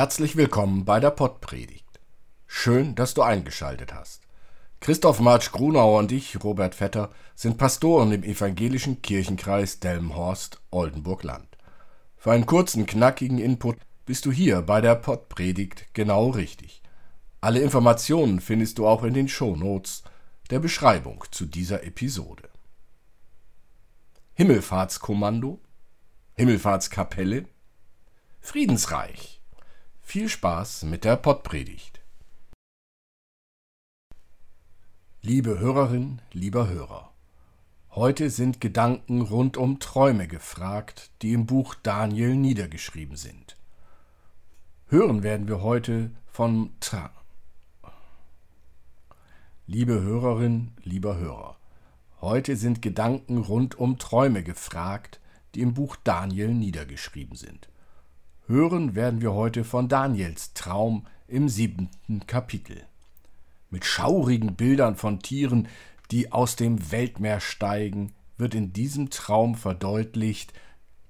Herzlich willkommen bei der Pottpredigt. Schön, dass du eingeschaltet hast. Christoph Marsch Grunauer und ich, Robert Vetter, sind Pastoren im evangelischen Kirchenkreis Delmenhorst, Oldenburg-Land. Für einen kurzen, knackigen Input bist du hier bei der Pottpredigt genau richtig. Alle Informationen findest du auch in den Shownotes der Beschreibung zu dieser Episode. Himmelfahrtskommando, Himmelfahrtskapelle, Friedensreich. Viel Spaß mit der Pottpredigt. Liebe Hörerin, lieber Hörer, heute sind Gedanken rund um Träume gefragt, die im Buch Daniel niedergeschrieben sind. Hören werden wir heute von Tra. Liebe Hörerin, lieber Hörer, heute sind Gedanken rund um Träume gefragt, die im Buch Daniel niedergeschrieben sind. Hören werden wir heute von Daniels Traum im siebenten Kapitel. Mit schaurigen Bildern von Tieren, die aus dem Weltmeer steigen, wird in diesem Traum verdeutlicht,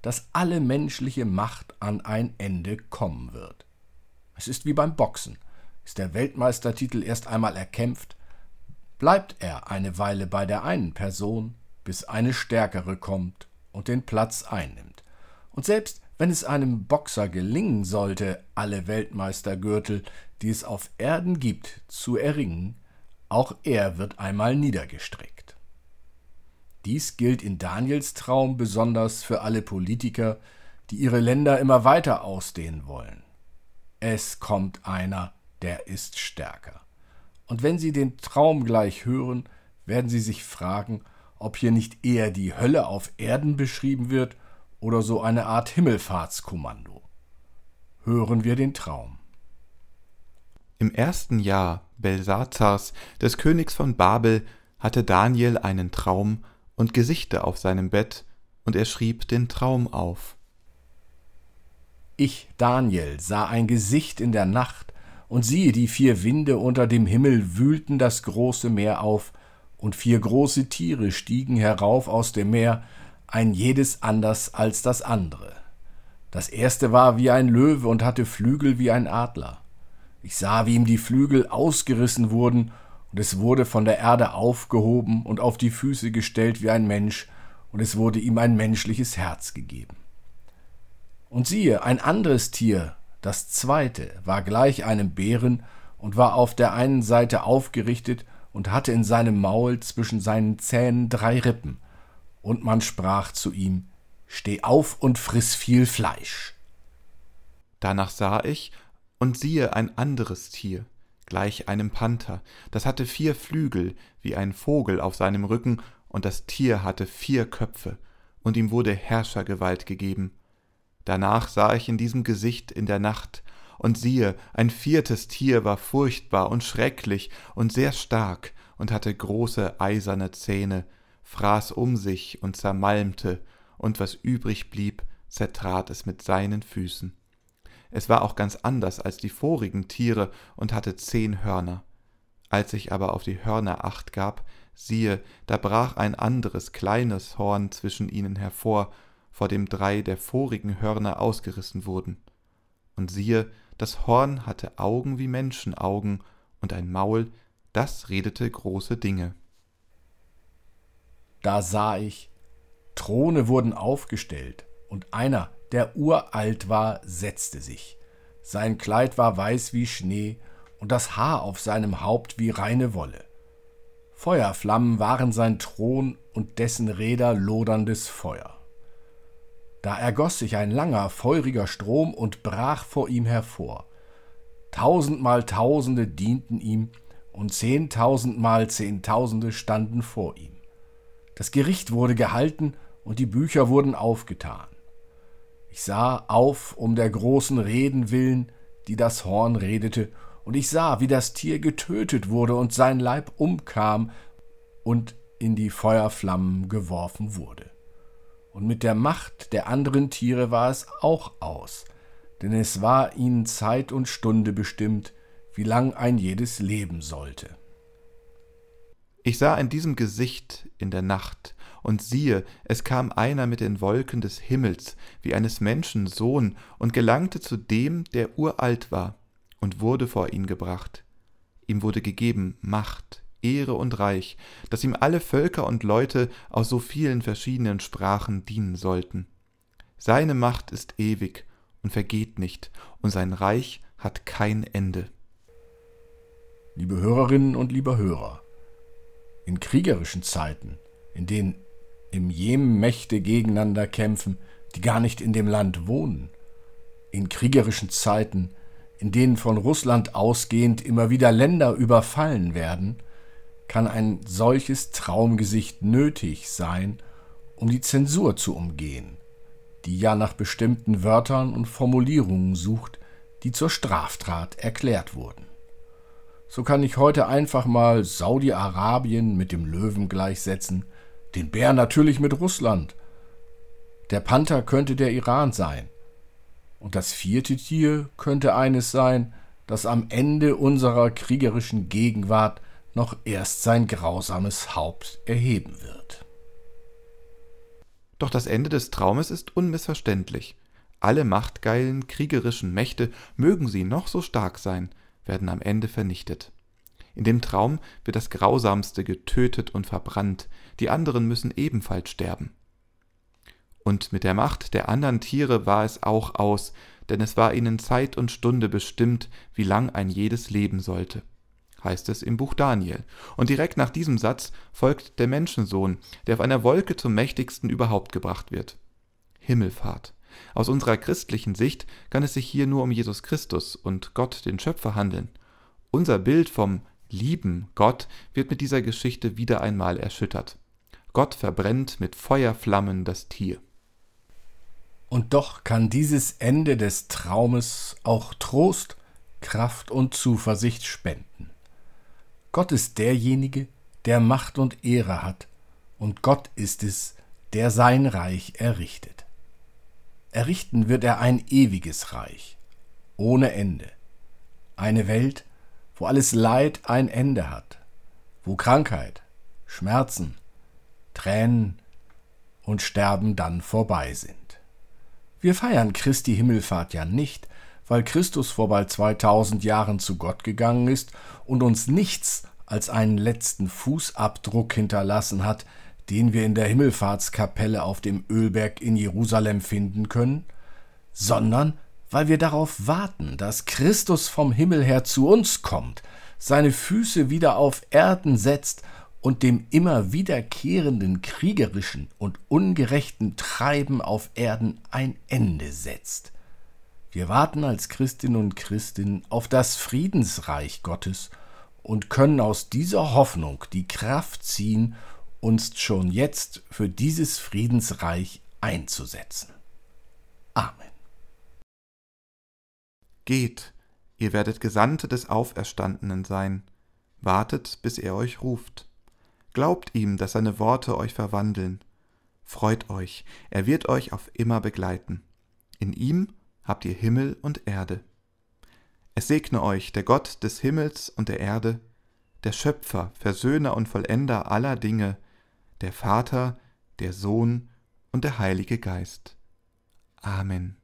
dass alle menschliche Macht an ein Ende kommen wird. Es ist wie beim Boxen. Ist der Weltmeistertitel erst einmal erkämpft, bleibt er eine Weile bei der einen Person, bis eine stärkere kommt und den Platz einnimmt. Und selbst wenn es einem Boxer gelingen sollte, alle Weltmeistergürtel, die es auf Erden gibt, zu erringen, auch er wird einmal niedergestreckt. Dies gilt in Daniels Traum besonders für alle Politiker, die ihre Länder immer weiter ausdehnen wollen. Es kommt einer, der ist stärker. Und wenn Sie den Traum gleich hören, werden Sie sich fragen, ob hier nicht eher die Hölle auf Erden beschrieben wird oder so eine Art Himmelfahrtskommando. Hören wir den Traum. Im ersten Jahr Belsazars, des Königs von Babel, hatte Daniel einen Traum und Gesichter auf seinem Bett, und er schrieb den Traum auf. Ich, Daniel, sah ein Gesicht in der Nacht, und siehe, die vier Winde unter dem Himmel wühlten das große Meer auf, und vier große Tiere stiegen herauf aus dem Meer, ein jedes anders als das andere. Das erste war wie ein Löwe und hatte Flügel wie ein Adler. Ich sah, wie ihm die Flügel ausgerissen wurden, und es wurde von der Erde aufgehoben und auf die Füße gestellt wie ein Mensch, und es wurde ihm ein menschliches Herz gegeben. Und siehe, ein anderes Tier, das zweite, war gleich einem Bären und war auf der einen Seite aufgerichtet und hatte in seinem Maul zwischen seinen Zähnen drei Rippen, und man sprach zu ihm, Steh auf und friss viel Fleisch. Danach sah ich, und siehe ein anderes Tier, gleich einem Panther, das hatte vier Flügel, wie ein Vogel auf seinem Rücken, und das Tier hatte vier Köpfe, und ihm wurde Herrschergewalt gegeben. Danach sah ich in diesem Gesicht in der Nacht, und siehe, ein viertes Tier war furchtbar und schrecklich und sehr stark und hatte große eiserne Zähne, fraß um sich und zermalmte, und was übrig blieb, zertrat es mit seinen Füßen. Es war auch ganz anders als die vorigen Tiere und hatte zehn Hörner. Als ich aber auf die Hörner acht gab, siehe, da brach ein anderes kleines Horn zwischen ihnen hervor, vor dem drei der vorigen Hörner ausgerissen wurden. Und siehe, das Horn hatte Augen wie Menschenaugen und ein Maul, das redete große Dinge. Da sah ich, Throne wurden aufgestellt, und einer, der uralt war, setzte sich. Sein Kleid war weiß wie Schnee, und das Haar auf seinem Haupt wie reine Wolle. Feuerflammen waren sein Thron und dessen Räder loderndes Feuer. Da ergoß sich ein langer, feuriger Strom und brach vor ihm hervor. Tausendmal Tausende dienten ihm, und zehntausendmal Zehntausende standen vor ihm. Das Gericht wurde gehalten und die Bücher wurden aufgetan. Ich sah auf um der großen Reden willen, die das Horn redete, und ich sah, wie das Tier getötet wurde und sein Leib umkam und in die Feuerflammen geworfen wurde. Und mit der Macht der anderen Tiere war es auch aus, denn es war ihnen Zeit und Stunde bestimmt, wie lang ein jedes leben sollte. Ich sah in diesem Gesicht in der Nacht, und siehe, es kam einer mit den Wolken des Himmels, wie eines Menschen Sohn, und gelangte zu dem, der uralt war, und wurde vor ihn gebracht. Ihm wurde gegeben Macht, Ehre und Reich, dass ihm alle Völker und Leute aus so vielen verschiedenen Sprachen dienen sollten. Seine Macht ist ewig und vergeht nicht, und sein Reich hat kein Ende. Liebe Hörerinnen und lieber Hörer, in kriegerischen Zeiten, in denen im Jemen Mächte gegeneinander kämpfen, die gar nicht in dem Land wohnen, in kriegerischen Zeiten, in denen von Russland ausgehend immer wieder Länder überfallen werden, kann ein solches Traumgesicht nötig sein, um die Zensur zu umgehen, die ja nach bestimmten Wörtern und Formulierungen sucht, die zur Straftat erklärt wurden. So kann ich heute einfach mal Saudi-Arabien mit dem Löwen gleichsetzen, den Bär natürlich mit Russland. Der Panther könnte der Iran sein. Und das vierte Tier könnte eines sein, das am Ende unserer kriegerischen Gegenwart noch erst sein grausames Haupt erheben wird. Doch das Ende des Traumes ist unmissverständlich. Alle machtgeilen, kriegerischen Mächte, mögen sie noch so stark sein, werden am Ende vernichtet. In dem Traum wird das Grausamste getötet und verbrannt, die anderen müssen ebenfalls sterben. Und mit der Macht der anderen Tiere war es auch aus, denn es war ihnen Zeit und Stunde bestimmt, wie lang ein jedes leben sollte heißt es im Buch Daniel. Und direkt nach diesem Satz folgt der Menschensohn, der auf einer Wolke zum mächtigsten überhaupt gebracht wird. Himmelfahrt. Aus unserer christlichen Sicht kann es sich hier nur um Jesus Christus und Gott, den Schöpfer, handeln. Unser Bild vom lieben Gott wird mit dieser Geschichte wieder einmal erschüttert. Gott verbrennt mit Feuerflammen das Tier. Und doch kann dieses Ende des Traumes auch Trost, Kraft und Zuversicht spenden. Gott ist derjenige, der Macht und Ehre hat, und Gott ist es, der sein Reich errichtet. Errichten wird er ein ewiges Reich, ohne Ende, eine Welt, wo alles Leid ein Ende hat, wo Krankheit, Schmerzen, Tränen und Sterben dann vorbei sind. Wir feiern Christi Himmelfahrt ja nicht, weil Christus vor bald 2000 Jahren zu Gott gegangen ist und uns nichts als einen letzten Fußabdruck hinterlassen hat, den wir in der Himmelfahrtskapelle auf dem Ölberg in Jerusalem finden können, sondern weil wir darauf warten, dass Christus vom Himmel her zu uns kommt, seine Füße wieder auf Erden setzt und dem immer wiederkehrenden kriegerischen und ungerechten Treiben auf Erden ein Ende setzt. Wir warten als Christinnen und Christinnen auf das Friedensreich Gottes und können aus dieser Hoffnung die Kraft ziehen, uns schon jetzt für dieses Friedensreich einzusetzen. Amen. Geht, ihr werdet Gesandte des Auferstandenen sein, wartet, bis er euch ruft. Glaubt ihm, dass seine Worte euch verwandeln. Freut euch, er wird euch auf immer begleiten. In ihm habt ihr Himmel und Erde. Es segne euch der Gott des Himmels und der Erde, der Schöpfer, Versöhner und Vollender aller Dinge, der Vater, der Sohn und der Heilige Geist. Amen.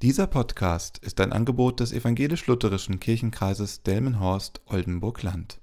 Dieser Podcast ist ein Angebot des evangelisch-lutherischen Kirchenkreises Delmenhorst-Oldenburg-Land.